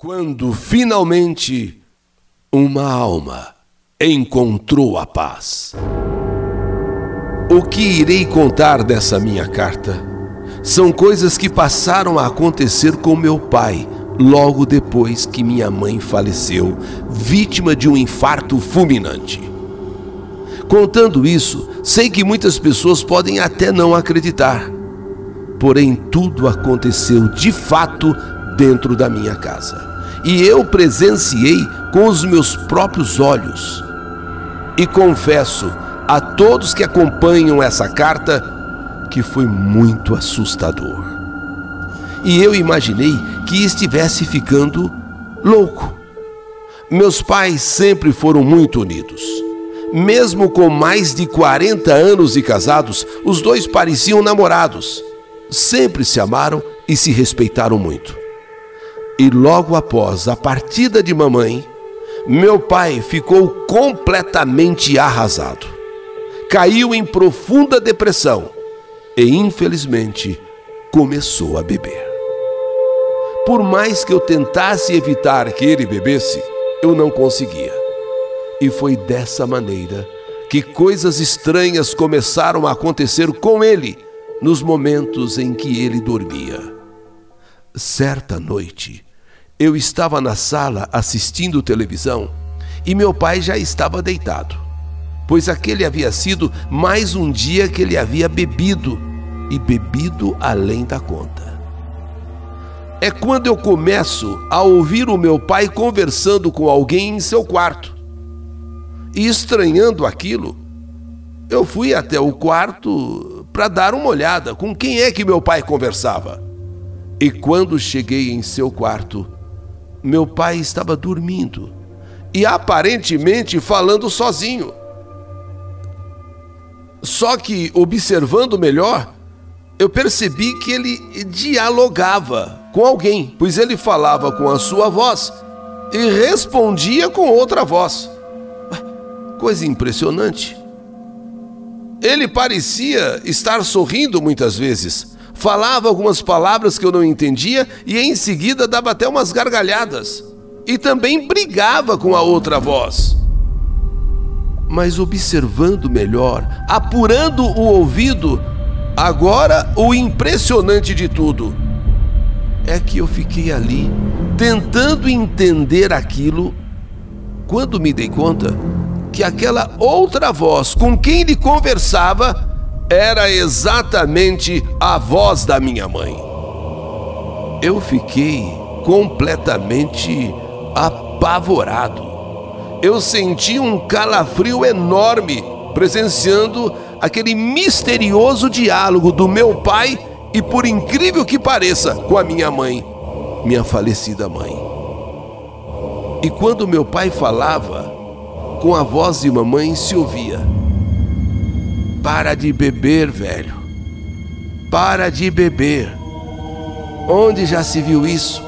Quando finalmente uma alma encontrou a paz. O que irei contar dessa minha carta são coisas que passaram a acontecer com meu pai logo depois que minha mãe faleceu, vítima de um infarto fulminante. Contando isso, sei que muitas pessoas podem até não acreditar, porém tudo aconteceu de fato dentro da minha casa e eu presenciei com os meus próprios olhos. E confesso a todos que acompanham essa carta que foi muito assustador. E eu imaginei que estivesse ficando louco. Meus pais sempre foram muito unidos. Mesmo com mais de 40 anos de casados, os dois pareciam namorados. Sempre se amaram e se respeitaram muito. E logo após a partida de mamãe, meu pai ficou completamente arrasado. Caiu em profunda depressão e, infelizmente, começou a beber. Por mais que eu tentasse evitar que ele bebesse, eu não conseguia. E foi dessa maneira que coisas estranhas começaram a acontecer com ele nos momentos em que ele dormia. Certa noite, eu estava na sala assistindo televisão e meu pai já estava deitado, pois aquele havia sido mais um dia que ele havia bebido e bebido além da conta. É quando eu começo a ouvir o meu pai conversando com alguém em seu quarto. E estranhando aquilo, eu fui até o quarto para dar uma olhada com quem é que meu pai conversava. E quando cheguei em seu quarto, meu pai estava dormindo e aparentemente falando sozinho. Só que, observando melhor, eu percebi que ele dialogava com alguém, pois ele falava com a sua voz e respondia com outra voz. Coisa impressionante. Ele parecia estar sorrindo muitas vezes, falava algumas palavras que eu não entendia e em seguida dava até umas gargalhadas. E também brigava com a outra voz. Mas observando melhor, apurando o ouvido, agora o impressionante de tudo é que eu fiquei ali tentando entender aquilo quando me dei conta que aquela outra voz com quem ele conversava era exatamente a voz da minha mãe. Eu fiquei completamente apavorado. Eu senti um calafrio enorme presenciando aquele misterioso diálogo do meu pai e, por incrível que pareça, com a minha mãe, minha falecida mãe. E quando meu pai falava, com a voz de mamãe se ouvia para de beber, velho. Para de beber. Onde já se viu isso?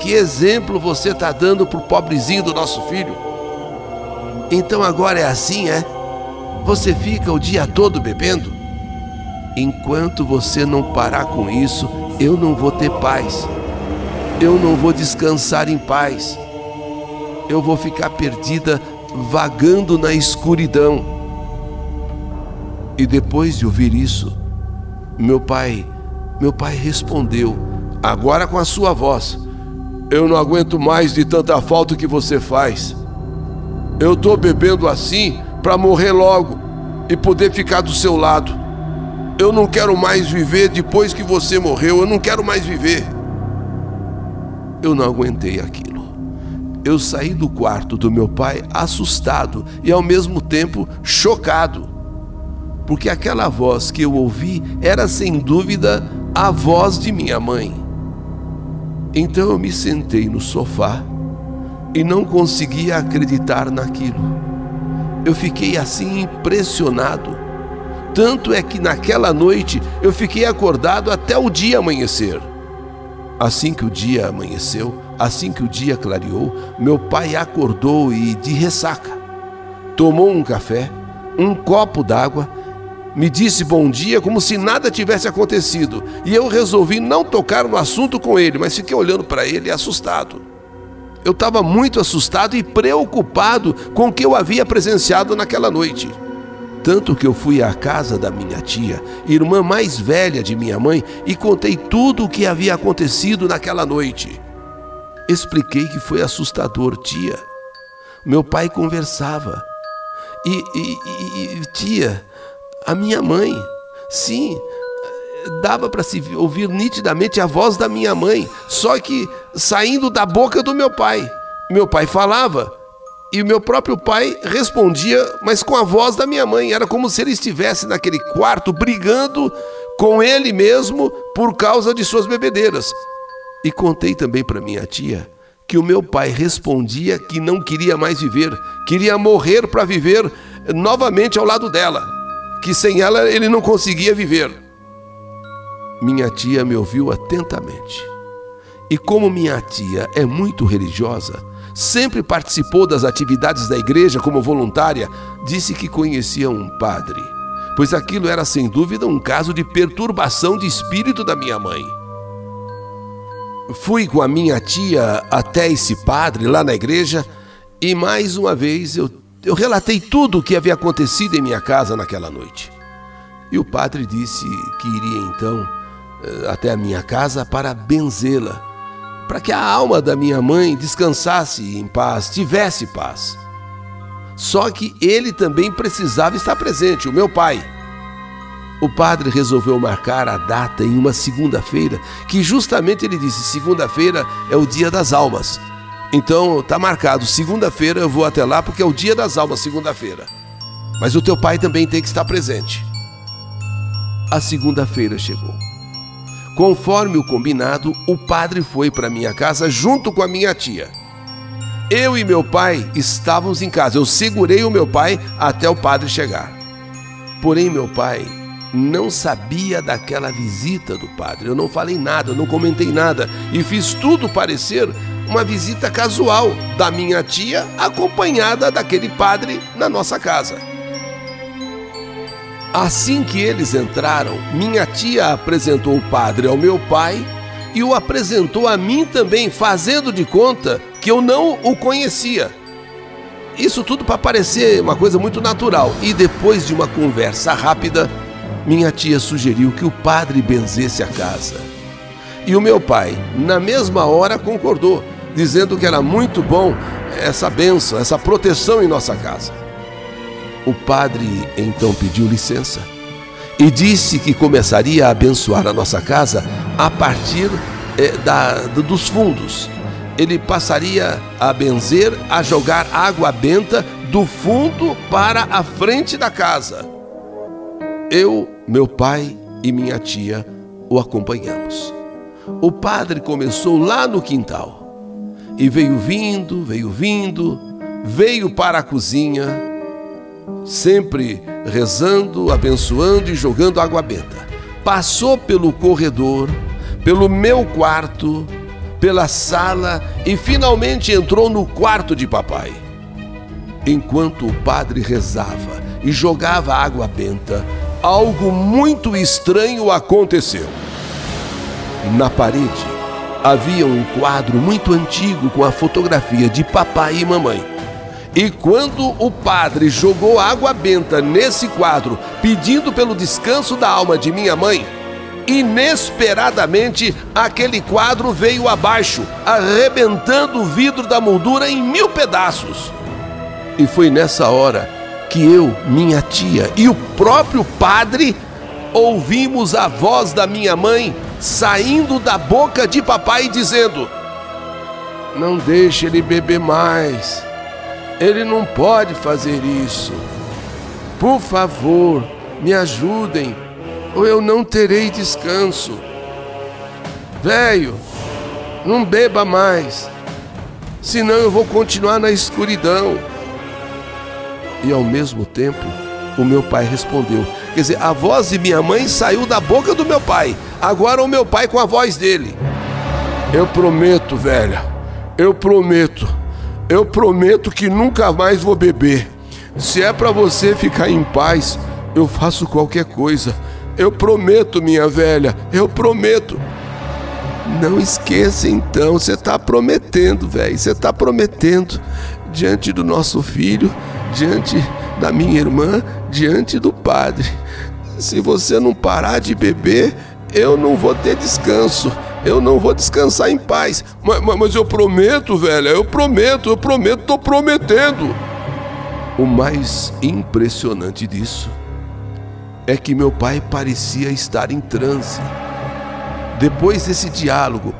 Que exemplo você está dando pro pobrezinho do nosso filho? Então agora é assim, é? Você fica o dia todo bebendo? Enquanto você não parar com isso, eu não vou ter paz. Eu não vou descansar em paz. Eu vou ficar perdida vagando na escuridão. E depois de ouvir isso, meu pai, meu pai respondeu, agora com a sua voz: Eu não aguento mais de tanta falta que você faz. Eu tô bebendo assim para morrer logo e poder ficar do seu lado. Eu não quero mais viver depois que você morreu, eu não quero mais viver. Eu não aguentei aquilo. Eu saí do quarto do meu pai assustado e ao mesmo tempo chocado porque aquela voz que eu ouvi era sem dúvida a voz de minha mãe. Então eu me sentei no sofá e não conseguia acreditar naquilo. Eu fiquei assim impressionado. Tanto é que naquela noite eu fiquei acordado até o dia amanhecer. Assim que o dia amanheceu, assim que o dia clareou, meu pai acordou e, de ressaca, tomou um café, um copo d'água me disse bom dia como se nada tivesse acontecido, e eu resolvi não tocar no assunto com ele, mas fiquei olhando para ele assustado. Eu estava muito assustado e preocupado com o que eu havia presenciado naquela noite. Tanto que eu fui à casa da minha tia, irmã mais velha de minha mãe, e contei tudo o que havia acontecido naquela noite. Expliquei que foi assustador, tia. Meu pai conversava. E, e, e tia, a minha mãe, sim, dava para se ouvir nitidamente a voz da minha mãe, só que saindo da boca do meu pai. Meu pai falava e o meu próprio pai respondia, mas com a voz da minha mãe. Era como se ele estivesse naquele quarto brigando com ele mesmo por causa de suas bebedeiras. E contei também para minha tia que o meu pai respondia que não queria mais viver, queria morrer para viver novamente ao lado dela, que sem ela ele não conseguia viver. Minha tia me ouviu atentamente. E como minha tia é muito religiosa, sempre participou das atividades da igreja como voluntária, disse que conhecia um padre, pois aquilo era sem dúvida um caso de perturbação de espírito da minha mãe. Fui com a minha tia até esse padre lá na igreja e mais uma vez eu, eu relatei tudo o que havia acontecido em minha casa naquela noite. E o padre disse que iria então eh, até a minha casa para benzê-la, para que a alma da minha mãe descansasse em paz, tivesse paz. Só que ele também precisava estar presente, o meu pai. O padre resolveu marcar a data em uma segunda-feira, que justamente ele disse: segunda-feira é o dia das almas. Então tá marcado, segunda-feira eu vou até lá porque é o dia das almas, segunda-feira. Mas o teu pai também tem que estar presente. A segunda-feira chegou. Conforme o combinado, o padre foi para minha casa junto com a minha tia. Eu e meu pai estávamos em casa. Eu segurei o meu pai até o padre chegar. Porém, meu pai não sabia daquela visita do padre. Eu não falei nada, não comentei nada e fiz tudo parecer uma visita casual da minha tia acompanhada daquele padre na nossa casa. Assim que eles entraram, minha tia apresentou o padre ao meu pai e o apresentou a mim também, fazendo de conta que eu não o conhecia. Isso tudo para parecer uma coisa muito natural. E depois de uma conversa rápida, minha tia sugeriu que o padre benzesse a casa. E o meu pai, na mesma hora, concordou, dizendo que era muito bom essa benção, essa proteção em nossa casa. O padre então pediu licença e disse que começaria a abençoar a nossa casa a partir eh, da, dos fundos. Ele passaria a benzer, a jogar água benta do fundo para a frente da casa. Eu, meu pai e minha tia o acompanhamos. O padre começou lá no quintal e veio vindo, veio vindo, veio para a cozinha, sempre rezando, abençoando e jogando água benta. Passou pelo corredor, pelo meu quarto, pela sala e finalmente entrou no quarto de papai. Enquanto o padre rezava e jogava água benta, algo muito estranho aconteceu. Na parede havia um quadro muito antigo com a fotografia de papai e mamãe. E quando o padre jogou água benta nesse quadro, pedindo pelo descanso da alma de minha mãe, inesperadamente aquele quadro veio abaixo, arrebentando o vidro da moldura em mil pedaços. E foi nessa hora que eu, minha tia e o próprio padre ouvimos a voz da minha mãe saindo da boca de papai dizendo: Não deixe ele beber mais. Ele não pode fazer isso. Por favor, me ajudem, ou eu não terei descanso. Velho, não beba mais, senão eu vou continuar na escuridão. E ao mesmo tempo, o meu pai respondeu. Quer dizer, a voz de minha mãe saiu da boca do meu pai. Agora o meu pai com a voz dele. Eu prometo, velha. Eu prometo. Eu prometo que nunca mais vou beber. Se é para você ficar em paz, Eu faço qualquer coisa. Eu prometo, minha velha, eu prometo. Não esqueça então, você está prometendo, velho, você está prometendo diante do nosso filho, diante da minha irmã, diante do padre. Se você não parar de beber, eu não vou ter descanso. Eu não vou descansar em paz. Mas, mas eu prometo, velho, eu prometo, eu prometo, tô prometendo. O mais impressionante disso é que meu pai parecia estar em transe. Depois desse diálogo,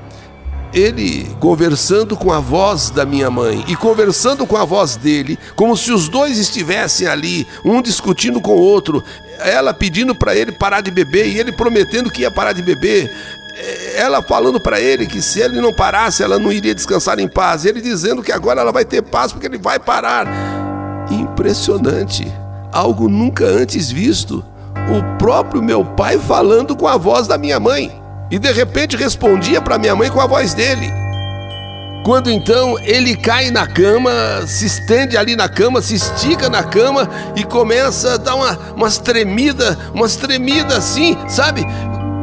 ele conversando com a voz da minha mãe e conversando com a voz dele, como se os dois estivessem ali, um discutindo com o outro, ela pedindo para ele parar de beber e ele prometendo que ia parar de beber, ela falando para ele que se ele não parasse, ela não iria descansar em paz, ele dizendo que agora ela vai ter paz porque ele vai parar. Impressionante, algo nunca antes visto. O próprio meu pai falando com a voz da minha mãe e de repente respondia para minha mãe com a voz dele. Quando então ele cai na cama, se estende ali na cama, se estica na cama e começa a dar uma, umas tremidas, umas tremidas assim, sabe?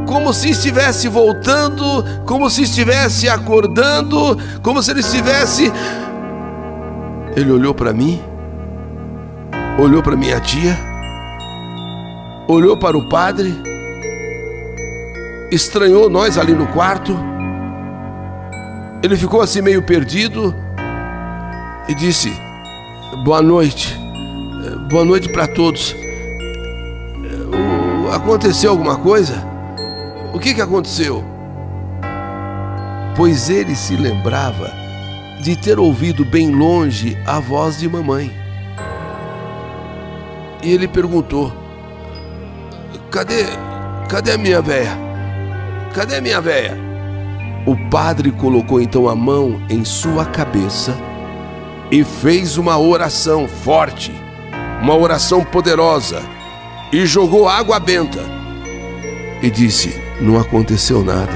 Como se estivesse voltando, como se estivesse acordando, como se ele estivesse. Ele olhou para mim, olhou para minha tia, olhou para o padre estranhou nós ali no quarto. Ele ficou assim meio perdido e disse: Boa noite, boa noite para todos. Aconteceu alguma coisa? O que, que aconteceu? Pois ele se lembrava de ter ouvido bem longe a voz de mamãe. E ele perguntou: Cadê, cadê a minha velha? Cadê minha véia? O padre colocou então a mão em sua cabeça e fez uma oração forte, uma oração poderosa, e jogou água benta. E disse: Não aconteceu nada,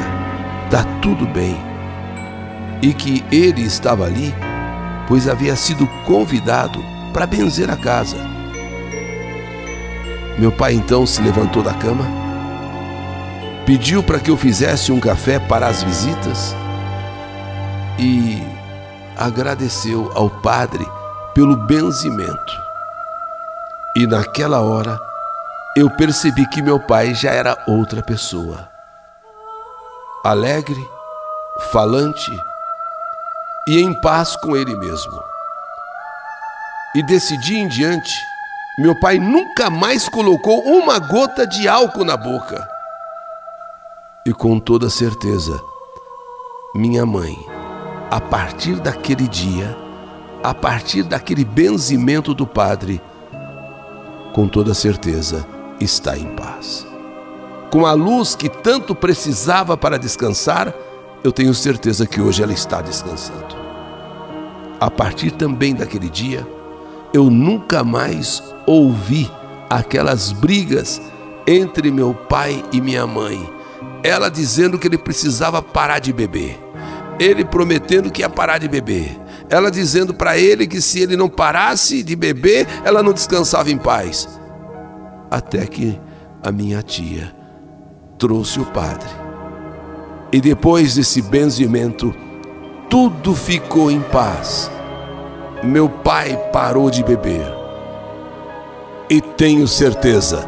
está tudo bem. E que ele estava ali, pois havia sido convidado para benzer a casa. Meu pai então se levantou da cama pediu para que eu fizesse um café para as visitas e agradeceu ao padre pelo benzimento. E naquela hora eu percebi que meu pai já era outra pessoa. Alegre, falante e em paz com ele mesmo. E desse dia em diante, meu pai nunca mais colocou uma gota de álcool na boca e com toda certeza, minha mãe, a partir daquele dia, a partir daquele benzimento do Padre, com toda certeza está em paz. Com a luz que tanto precisava para descansar, eu tenho certeza que hoje ela está descansando. A partir também daquele dia, eu nunca mais ouvi aquelas brigas entre meu pai e minha mãe ela dizendo que ele precisava parar de beber. Ele prometendo que ia parar de beber. Ela dizendo para ele que se ele não parasse de beber, ela não descansava em paz. Até que a minha tia trouxe o padre. E depois desse benzimento, tudo ficou em paz. Meu pai parou de beber. E tenho certeza,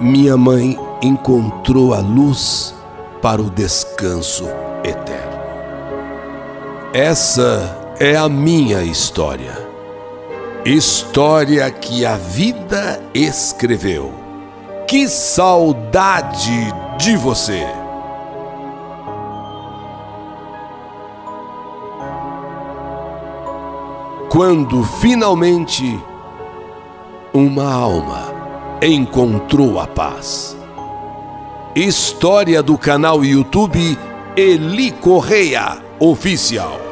minha mãe encontrou a luz para o descanso eterno. Essa é a minha história. História que a vida escreveu. Que saudade de você! Quando finalmente uma alma encontrou a paz. História do canal YouTube Eli Correia Oficial.